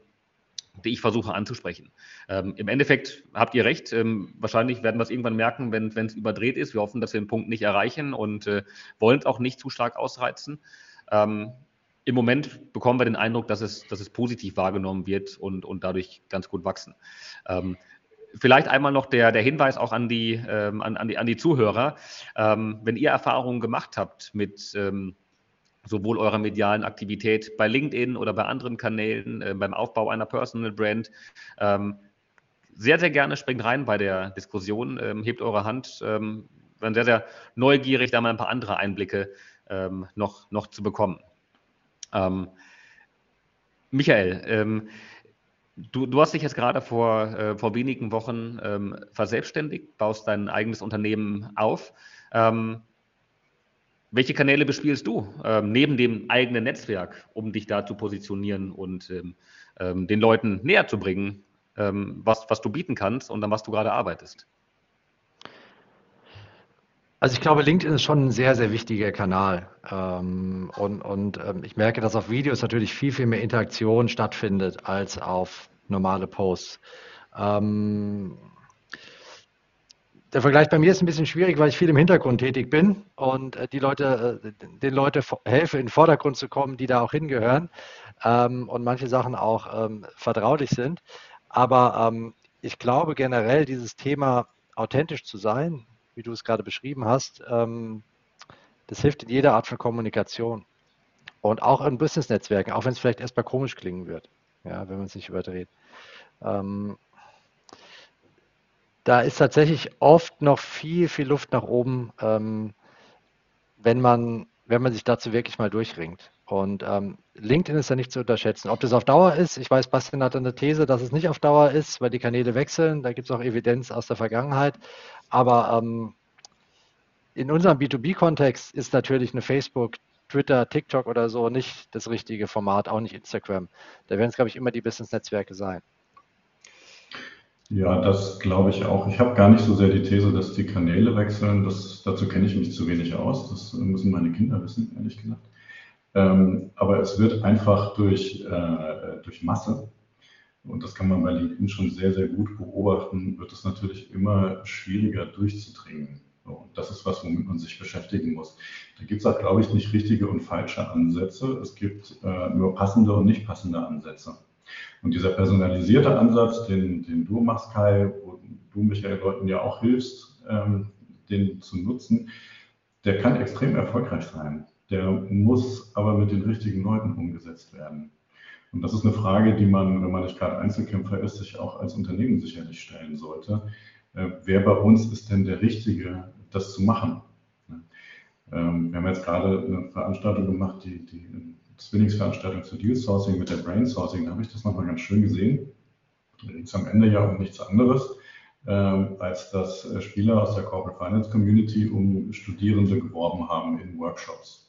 die ich versuche anzusprechen. Ähm, Im Endeffekt habt ihr recht. Ähm, wahrscheinlich werden wir es irgendwann merken, wenn es überdreht ist. Wir hoffen, dass wir den Punkt nicht erreichen und äh, wollen es auch nicht zu stark ausreizen. Ähm, Im Moment bekommen wir den Eindruck, dass es, dass es positiv wahrgenommen wird und, und dadurch ganz gut wachsen. Ähm, vielleicht einmal noch der, der Hinweis auch an die, ähm, an, an, die, an die Zuhörer. Ähm, wenn ihr Erfahrungen gemacht habt mit sowohl eurer medialen Aktivität bei LinkedIn oder bei anderen Kanälen, äh, beim Aufbau einer Personal Brand. Ähm, sehr, sehr gerne springt rein bei der Diskussion, ähm, hebt eure Hand. Ähm, bin sehr, sehr neugierig, da mal ein paar andere Einblicke ähm, noch, noch zu bekommen. Ähm, Michael, ähm, du, du hast dich jetzt gerade vor, äh, vor wenigen Wochen ähm, verselbstständigt, baust dein eigenes Unternehmen auf. Ähm, welche Kanäle bespielst du ähm, neben dem eigenen Netzwerk, um dich da zu positionieren und ähm, ähm, den Leuten näher zu bringen, ähm, was, was du bieten kannst und an was du gerade arbeitest? Also ich glaube, LinkedIn ist schon ein sehr, sehr wichtiger Kanal. Ähm, und und ähm, ich merke, dass auf Videos natürlich viel, viel mehr Interaktion stattfindet als auf normale Posts. Ähm, der Vergleich bei mir ist ein bisschen schwierig, weil ich viel im Hintergrund tätig bin und äh, die Leute, äh, den Leuten helfe, in den Vordergrund zu kommen, die da auch hingehören ähm, und manche Sachen auch ähm, vertraulich sind. Aber ähm, ich glaube generell, dieses Thema authentisch zu sein, wie du es gerade beschrieben hast, ähm, das hilft in jeder Art von Kommunikation. Und auch in Business-Netzwerken, auch wenn es vielleicht erstmal komisch klingen wird, ja, wenn man es nicht überdreht. Da ist tatsächlich oft noch viel, viel Luft nach oben, ähm, wenn, man, wenn man sich dazu wirklich mal durchringt. Und ähm, LinkedIn ist ja nicht zu unterschätzen. Ob das auf Dauer ist, ich weiß, Bastian hat eine These, dass es nicht auf Dauer ist, weil die Kanäle wechseln. Da gibt es auch Evidenz aus der Vergangenheit. Aber ähm, in unserem B2B-Kontext ist natürlich eine Facebook, Twitter, TikTok oder so nicht das richtige Format, auch nicht Instagram. Da werden es, glaube ich, immer die Business-Netzwerke sein. Ja, das glaube ich auch. Ich habe gar nicht so sehr die These, dass die Kanäle wechseln. Das, dazu kenne ich mich zu wenig aus. Das müssen meine Kinder wissen, ehrlich gesagt. Ähm, aber es wird einfach durch, äh, durch Masse, und das kann man bei LinkedIn schon sehr, sehr gut beobachten, wird es natürlich immer schwieriger durchzudringen. Und das ist was, womit man sich beschäftigen muss. Da gibt es auch, glaube ich, nicht richtige und falsche Ansätze. Es gibt äh, nur passende und nicht passende Ansätze. Und dieser personalisierte Ansatz, den, den du machst, Kai, wo du Michael Leuten ja auch hilfst, ähm, den zu nutzen, der kann extrem erfolgreich sein. Der muss aber mit den richtigen Leuten umgesetzt werden. Und das ist eine Frage, die man, wenn man nicht gerade Einzelkämpfer ist, sich auch als Unternehmen sicherlich stellen sollte. Äh, wer bei uns ist denn der Richtige, das zu machen? Ähm, wir haben jetzt gerade eine Veranstaltung gemacht, die, die Zwillingsveranstaltung zu Deal Sourcing mit der Brain Sourcing, da habe ich das nochmal ganz schön gesehen. Da geht es am Ende ja um nichts anderes, ähm, als dass äh, Spieler aus der Corporate Finance Community um Studierende geworben haben in Workshops.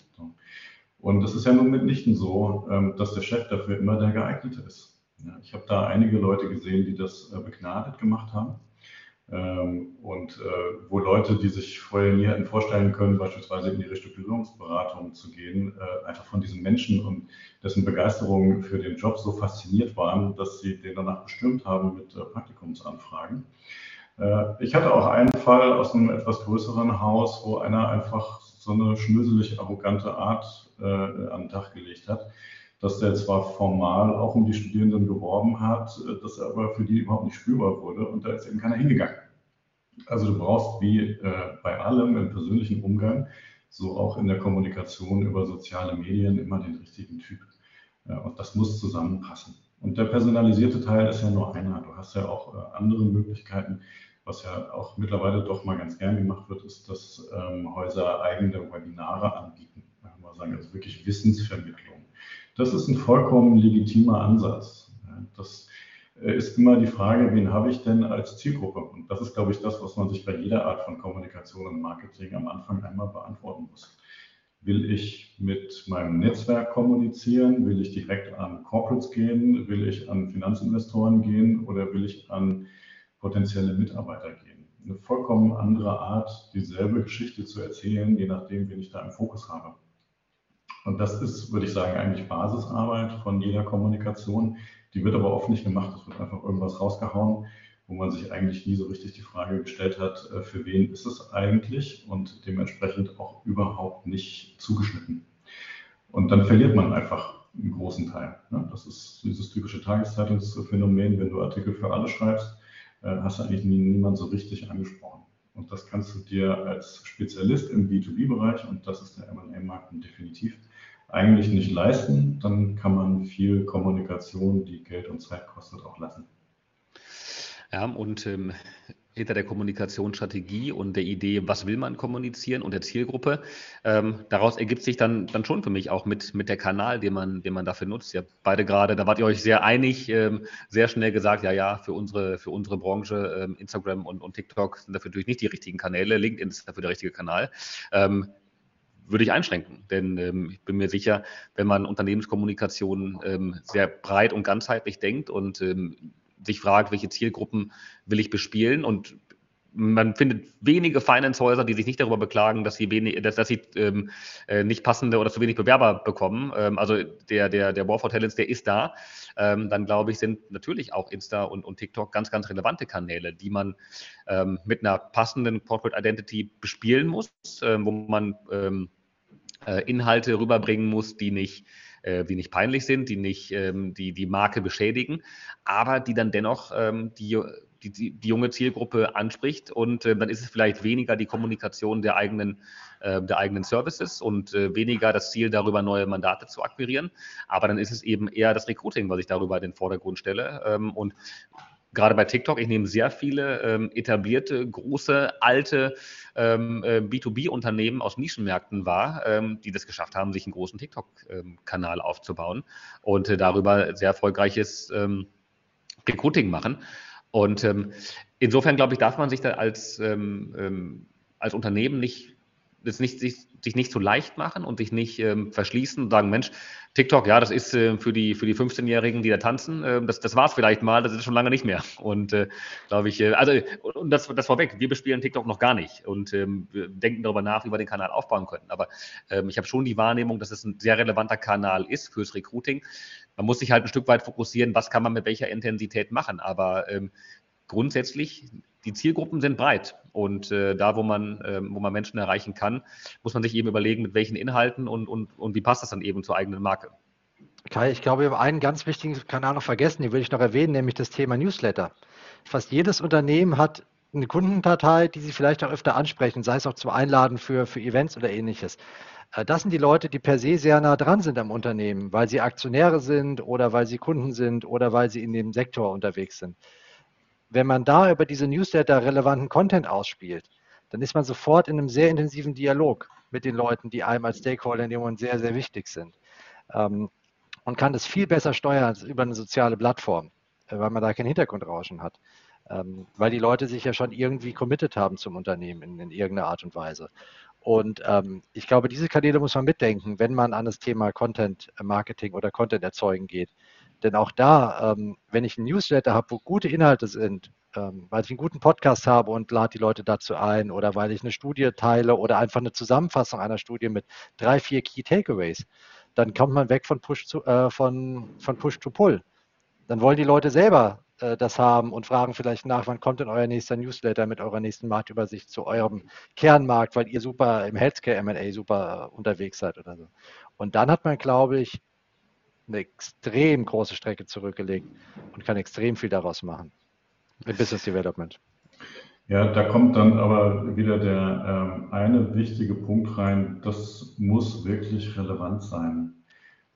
Und es ist ja nun mitnichten so, ähm, dass der Chef dafür immer der geeignete ist. Ja, ich habe da einige Leute gesehen, die das äh, begnadet gemacht haben. Ähm, und äh, wo Leute, die sich vorher nie hätten vorstellen können, beispielsweise in die Restrukturierungsberatung zu gehen, äh, einfach von diesen Menschen und dessen Begeisterung für den Job so fasziniert waren, dass sie den danach bestimmt haben mit äh, Praktikumsanfragen. Ich hatte auch einen Fall aus einem etwas größeren Haus, wo einer einfach so eine schnöselig arrogante Art an den Tag gelegt hat dass der zwar formal auch um die Studierenden geworben hat, dass er aber für die überhaupt nicht spürbar wurde und da ist eben keiner hingegangen. Also du brauchst wie äh, bei allem im persönlichen Umgang, so auch in der Kommunikation über soziale Medien immer den richtigen Typ. Ja, und das muss zusammenpassen. Und der personalisierte Teil ist ja nur einer. Du hast ja auch äh, andere Möglichkeiten. Was ja auch mittlerweile doch mal ganz gern gemacht wird, ist, dass ähm, Häuser eigene Webinare anbieten. Mal sagen, also wirklich Wissensvermittlung. Das ist ein vollkommen legitimer Ansatz. Das äh, ist immer die Frage, wen habe ich denn als Zielgruppe? Und das ist, glaube ich, das, was man sich bei jeder Art von Kommunikation und Marketing am Anfang einmal beantworten muss. Will ich mit meinem Netzwerk kommunizieren? Will ich direkt an Corporates gehen? Will ich an Finanzinvestoren gehen? Oder will ich an potenzielle Mitarbeiter gehen? Eine vollkommen andere Art, dieselbe Geschichte zu erzählen, je nachdem, wen ich da im Fokus habe. Und das ist, würde ich sagen, eigentlich Basisarbeit von jeder Kommunikation. Die wird aber oft nicht gemacht. Es wird einfach irgendwas rausgehauen wo man sich eigentlich nie so richtig die Frage gestellt hat, äh, für wen ist es eigentlich und dementsprechend auch überhaupt nicht zugeschnitten. Und dann verliert man einfach einen großen Teil. Ne? Das ist dieses typische Tageszeitungsphänomen, wenn du Artikel für alle schreibst, äh, hast du eigentlich niemand so richtig angesprochen. Und das kannst du dir als Spezialist im B2B-Bereich, und das ist der M&A-Markt definitiv, eigentlich nicht leisten. Dann kann man viel Kommunikation, die Geld und Zeit kostet, auch lassen. Ja, und ähm, hinter der Kommunikationsstrategie und der Idee, was will man kommunizieren und der Zielgruppe, ähm, daraus ergibt sich dann, dann schon für mich auch mit, mit der Kanal, den man, den man dafür nutzt. Ja, beide gerade, da wart ihr euch sehr einig, ähm, sehr schnell gesagt, ja, ja, für unsere, für unsere Branche, ähm, Instagram und, und TikTok sind dafür natürlich nicht die richtigen Kanäle, LinkedIn ist dafür der richtige Kanal. Würde ich einschränken. Denn ähm, ich bin mir sicher, wenn man Unternehmenskommunikation ähm, sehr breit und ganzheitlich denkt und ähm, sich fragt, welche Zielgruppen will ich bespielen und man findet wenige Finance-Häuser, die sich nicht darüber beklagen, dass sie, wenig, dass, dass sie ähm, äh, nicht passende oder zu wenig Bewerber bekommen. Ähm, also der, der, der War for Talents, der ist da. Ähm, dann glaube ich, sind natürlich auch Insta und, und TikTok ganz, ganz relevante Kanäle, die man ähm, mit einer passenden Corporate Identity bespielen muss, äh, wo man ähm, äh, Inhalte rüberbringen muss, die nicht äh, die nicht peinlich sind, die nicht ähm, die, die Marke beschädigen, aber die dann dennoch ähm, die, die, die junge Zielgruppe anspricht. Und äh, dann ist es vielleicht weniger die Kommunikation der eigenen, äh, der eigenen Services und äh, weniger das Ziel, darüber neue Mandate zu akquirieren, aber dann ist es eben eher das Recruiting, was ich darüber in den Vordergrund stelle. Ähm, und gerade bei TikTok, ich nehme sehr viele ähm, etablierte, große, alte ähm, äh, B2B-Unternehmen aus Nischenmärkten wahr, ähm, die das geschafft haben, sich einen großen TikTok-Kanal aufzubauen und äh, darüber sehr erfolgreiches ähm, Recruiting machen. Und ähm, insofern, glaube ich, darf man sich da als, ähm, als Unternehmen nicht das nicht, sich, sich nicht so leicht machen und sich nicht ähm, verschließen und sagen, Mensch, TikTok, ja, das ist äh, für die, für die 15-Jährigen, die da tanzen, äh, das, das war es vielleicht mal, das ist schon lange nicht mehr. Und äh, glaube ich, äh, also, und das, das vorweg, wir bespielen TikTok noch gar nicht und ähm, denken darüber nach, wie wir den Kanal aufbauen können. Aber ähm, ich habe schon die Wahrnehmung, dass es ein sehr relevanter Kanal ist fürs Recruiting. Man muss sich halt ein Stück weit fokussieren, was kann man mit welcher Intensität machen. Aber ähm, grundsätzlich die Zielgruppen sind breit und äh, da, wo man, äh, wo man Menschen erreichen kann, muss man sich eben überlegen, mit welchen Inhalten und, und, und wie passt das dann eben zur eigenen Marke. Kai, ich glaube, wir haben einen ganz wichtigen Kanal noch vergessen, den will ich noch erwähnen, nämlich das Thema Newsletter. Fast jedes Unternehmen hat eine Kundendatei, die sie vielleicht auch öfter ansprechen, sei es auch zum Einladen für, für Events oder ähnliches. Äh, das sind die Leute, die per se sehr nah dran sind am Unternehmen, weil sie Aktionäre sind oder weil sie Kunden sind oder weil sie in dem Sektor unterwegs sind wenn man da über diese Newsletter relevanten Content ausspielt, dann ist man sofort in einem sehr intensiven Dialog mit den Leuten, die einem als Stakeholder in dem Moment sehr, sehr wichtig sind. Ähm, und kann das viel besser steuern als über eine soziale Plattform, äh, weil man da kein Hintergrundrauschen hat. Ähm, weil die Leute sich ja schon irgendwie committed haben zum Unternehmen in, in irgendeiner Art und Weise. Und ähm, ich glaube, diese Kanäle muss man mitdenken, wenn man an das Thema Content Marketing oder Content erzeugen geht. Denn auch da, ähm, wenn ich einen Newsletter habe, wo gute Inhalte sind, ähm, weil ich einen guten Podcast habe und lade die Leute dazu ein oder weil ich eine Studie teile oder einfach eine Zusammenfassung einer Studie mit drei, vier Key Takeaways, dann kommt man weg von Push, zu, äh, von, von Push to Pull. Dann wollen die Leute selber äh, das haben und fragen vielleicht nach, wann kommt denn euer nächster Newsletter mit eurer nächsten Marktübersicht zu eurem Kernmarkt, weil ihr super im Healthcare M&A super unterwegs seid oder so. Und dann hat man, glaube ich, eine extrem große Strecke zurückgelegt und kann extrem viel daraus machen im Business Development. Ja, da kommt dann aber wieder der ähm, eine wichtige Punkt rein, das muss wirklich relevant sein.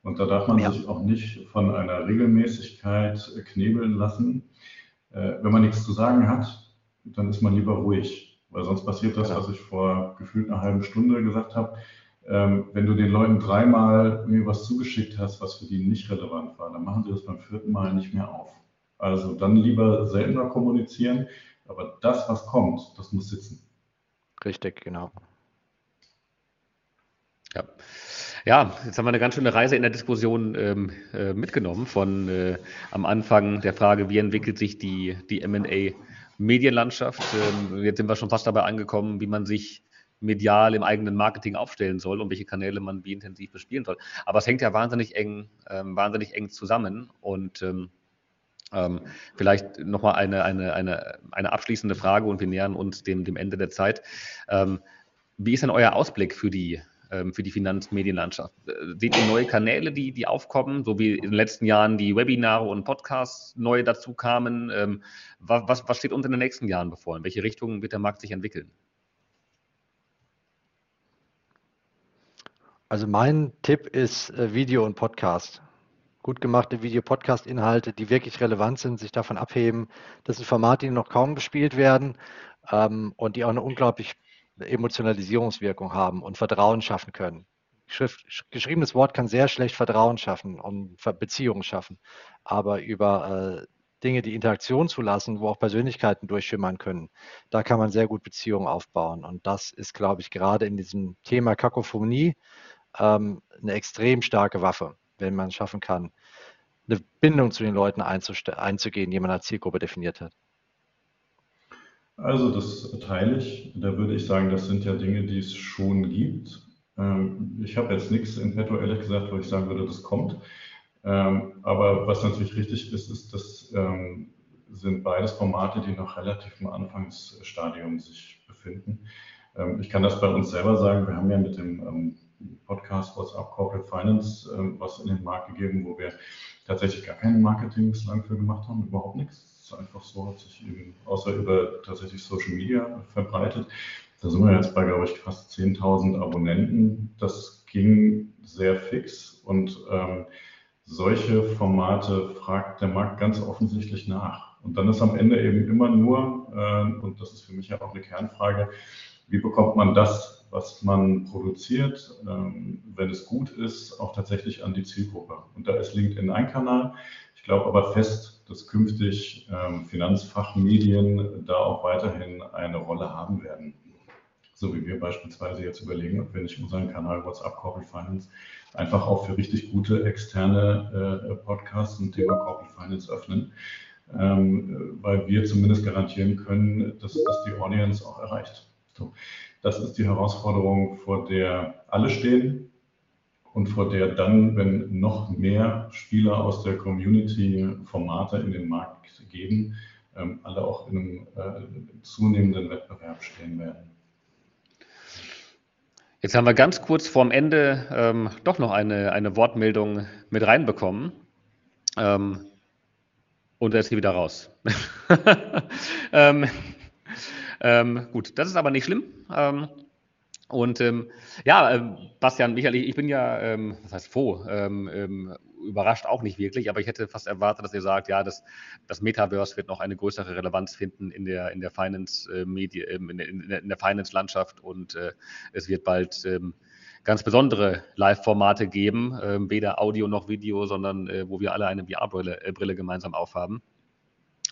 Und da darf man ja. sich auch nicht von einer Regelmäßigkeit knebeln lassen. Äh, wenn man nichts zu sagen hat, dann ist man lieber ruhig, weil sonst passiert das, ja. was ich vor gefühlt einer halben Stunde gesagt habe. Ähm, wenn du den Leuten dreimal mir was zugeschickt hast, was für die nicht relevant war, dann machen sie das beim vierten Mal nicht mehr auf. Also dann lieber seltener kommunizieren, aber das, was kommt, das muss sitzen. Richtig, genau. Ja. Ja, jetzt haben wir eine ganz schöne Reise in der Diskussion ähm, äh, mitgenommen von äh, am Anfang der Frage, wie entwickelt sich die, die MA-Medienlandschaft. Ähm, jetzt sind wir schon fast dabei angekommen, wie man sich medial im eigenen Marketing aufstellen soll und welche Kanäle man wie intensiv bespielen soll. Aber es hängt ja wahnsinnig eng, ähm, wahnsinnig eng zusammen und ähm, ähm, vielleicht nochmal eine, eine, eine, eine abschließende Frage und wir nähern uns dem, dem Ende der Zeit. Ähm, wie ist denn euer Ausblick für die, ähm, für die Finanzmedienlandschaft. Äh, seht ihr neue Kanäle, die, die aufkommen, so wie in den letzten Jahren die Webinare und Podcasts neu dazu kamen? Ähm, was, was steht uns in den nächsten Jahren bevor? In welche Richtung wird der Markt sich entwickeln? Also mein Tipp ist äh, Video und Podcast. Gut gemachte Video-Podcast-Inhalte, die wirklich relevant sind, sich davon abheben. Das sind Formate, die noch kaum gespielt werden ähm, und die auch eine unglaublich Emotionalisierungswirkung haben und Vertrauen schaffen können. Schrift, geschriebenes Wort kann sehr schlecht Vertrauen schaffen und Beziehungen schaffen, aber über äh, Dinge, die Interaktion zulassen, wo auch Persönlichkeiten durchschimmern können, da kann man sehr gut Beziehungen aufbauen. Und das ist, glaube ich, gerade in diesem Thema Kakophonie ähm, eine extrem starke Waffe, wenn man es schaffen kann, eine Bindung zu den Leuten einzugehen, die man als Zielgruppe definiert hat. Also das teile ich. Da würde ich sagen, das sind ja Dinge, die es schon gibt. Ähm, ich habe jetzt nichts in petto, ehrlich gesagt, wo ich sagen würde, das kommt. Ähm, aber was natürlich richtig ist, ist, das ähm, sind beides Formate, die noch relativ im Anfangsstadium sich befinden. Ich kann das bei uns selber sagen. Wir haben ja mit dem Podcast WhatsApp Corporate Finance was in den Markt gegeben, wo wir tatsächlich gar kein Marketing bislang für gemacht haben, überhaupt nichts ist einfach so, hat sich eben außer über tatsächlich Social Media verbreitet. Da sind wir jetzt bei, glaube ich, fast 10.000 Abonnenten. Das ging sehr fix und ähm, solche Formate fragt der Markt ganz offensichtlich nach. Und dann ist am Ende eben immer nur, äh, und das ist für mich ja auch eine Kernfrage, wie bekommt man das, was man produziert, ähm, wenn es gut ist, auch tatsächlich an die Zielgruppe? Und da ist LinkedIn ein Kanal. Ich glaube aber fest, dass künftig ähm, Finanzfachmedien da auch weiterhin eine Rolle haben werden. So wie wir beispielsweise jetzt überlegen, ob wir nicht unseren Kanal WhatsApp Corporate Finance einfach auch für richtig gute externe äh, Podcasts zum Thema Corporate Finance öffnen, ähm, weil wir zumindest garantieren können, dass das die Audience auch erreicht. So, das ist die Herausforderung, vor der alle stehen, und vor der dann, wenn noch mehr Spieler aus der Community Formate in den Markt geben, ähm, alle auch in einem äh, zunehmenden Wettbewerb stehen werden. Jetzt haben wir ganz kurz vorm Ende ähm, doch noch eine, eine Wortmeldung mit reinbekommen. Ähm, und er ist hier wieder raus. ähm, ähm, gut, das ist aber nicht schlimm. Ähm, und ähm, ja, ähm, Bastian, Michael, ich bin ja, ähm, was heißt froh, ähm, ähm, überrascht auch nicht wirklich, aber ich hätte fast erwartet, dass ihr sagt, ja, das, das Metaverse wird noch eine größere Relevanz finden in der, in der Finance, äh, ähm, in, in, in, der Finance-Landschaft und äh, es wird bald ganz besondere Live-Formate geben, weder Audio noch Video, sondern äh, wo wir alle eine VR-Brille äh, Brille gemeinsam aufhaben.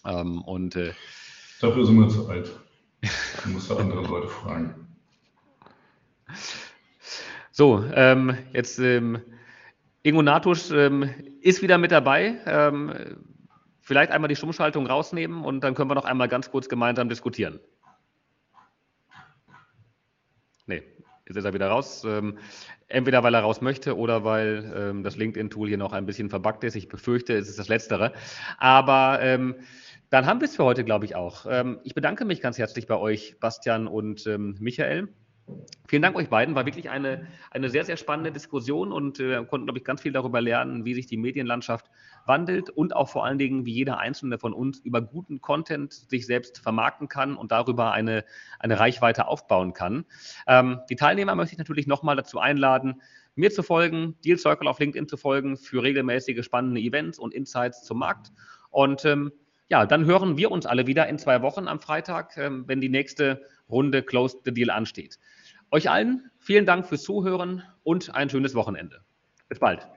und äh, Dafür sind wir zu alt. Du musst andere Leute fragen. So, ähm, jetzt ähm, Ingo Natusch ähm, ist wieder mit dabei. Ähm, vielleicht einmal die Stummschaltung rausnehmen und dann können wir noch einmal ganz kurz gemeinsam diskutieren. Nee, jetzt ist er wieder raus. Ähm, entweder weil er raus möchte oder weil ähm, das LinkedIn-Tool hier noch ein bisschen verbuggt ist. Ich befürchte, es ist das Letztere. Aber dann haben wir es für heute, glaube ich, auch. ich bedanke mich ganz herzlich bei euch, Bastian und Michael. Vielen Dank euch beiden. War wirklich eine, eine sehr, sehr spannende Diskussion und äh, konnten, glaube ich, ganz viel darüber lernen, wie sich die Medienlandschaft wandelt und auch vor allen Dingen, wie jeder Einzelne von uns über guten Content sich selbst vermarkten kann und darüber eine, eine Reichweite aufbauen kann. Ähm, die Teilnehmer möchte ich natürlich nochmal dazu einladen, mir zu folgen, Deal Circle auf LinkedIn zu folgen für regelmäßige spannende Events und Insights zum Markt. Und ähm, ja, dann hören wir uns alle wieder in zwei Wochen am Freitag, ähm, wenn die nächste Runde Closed the Deal ansteht. Euch allen vielen Dank fürs Zuhören und ein schönes Wochenende. Bis bald.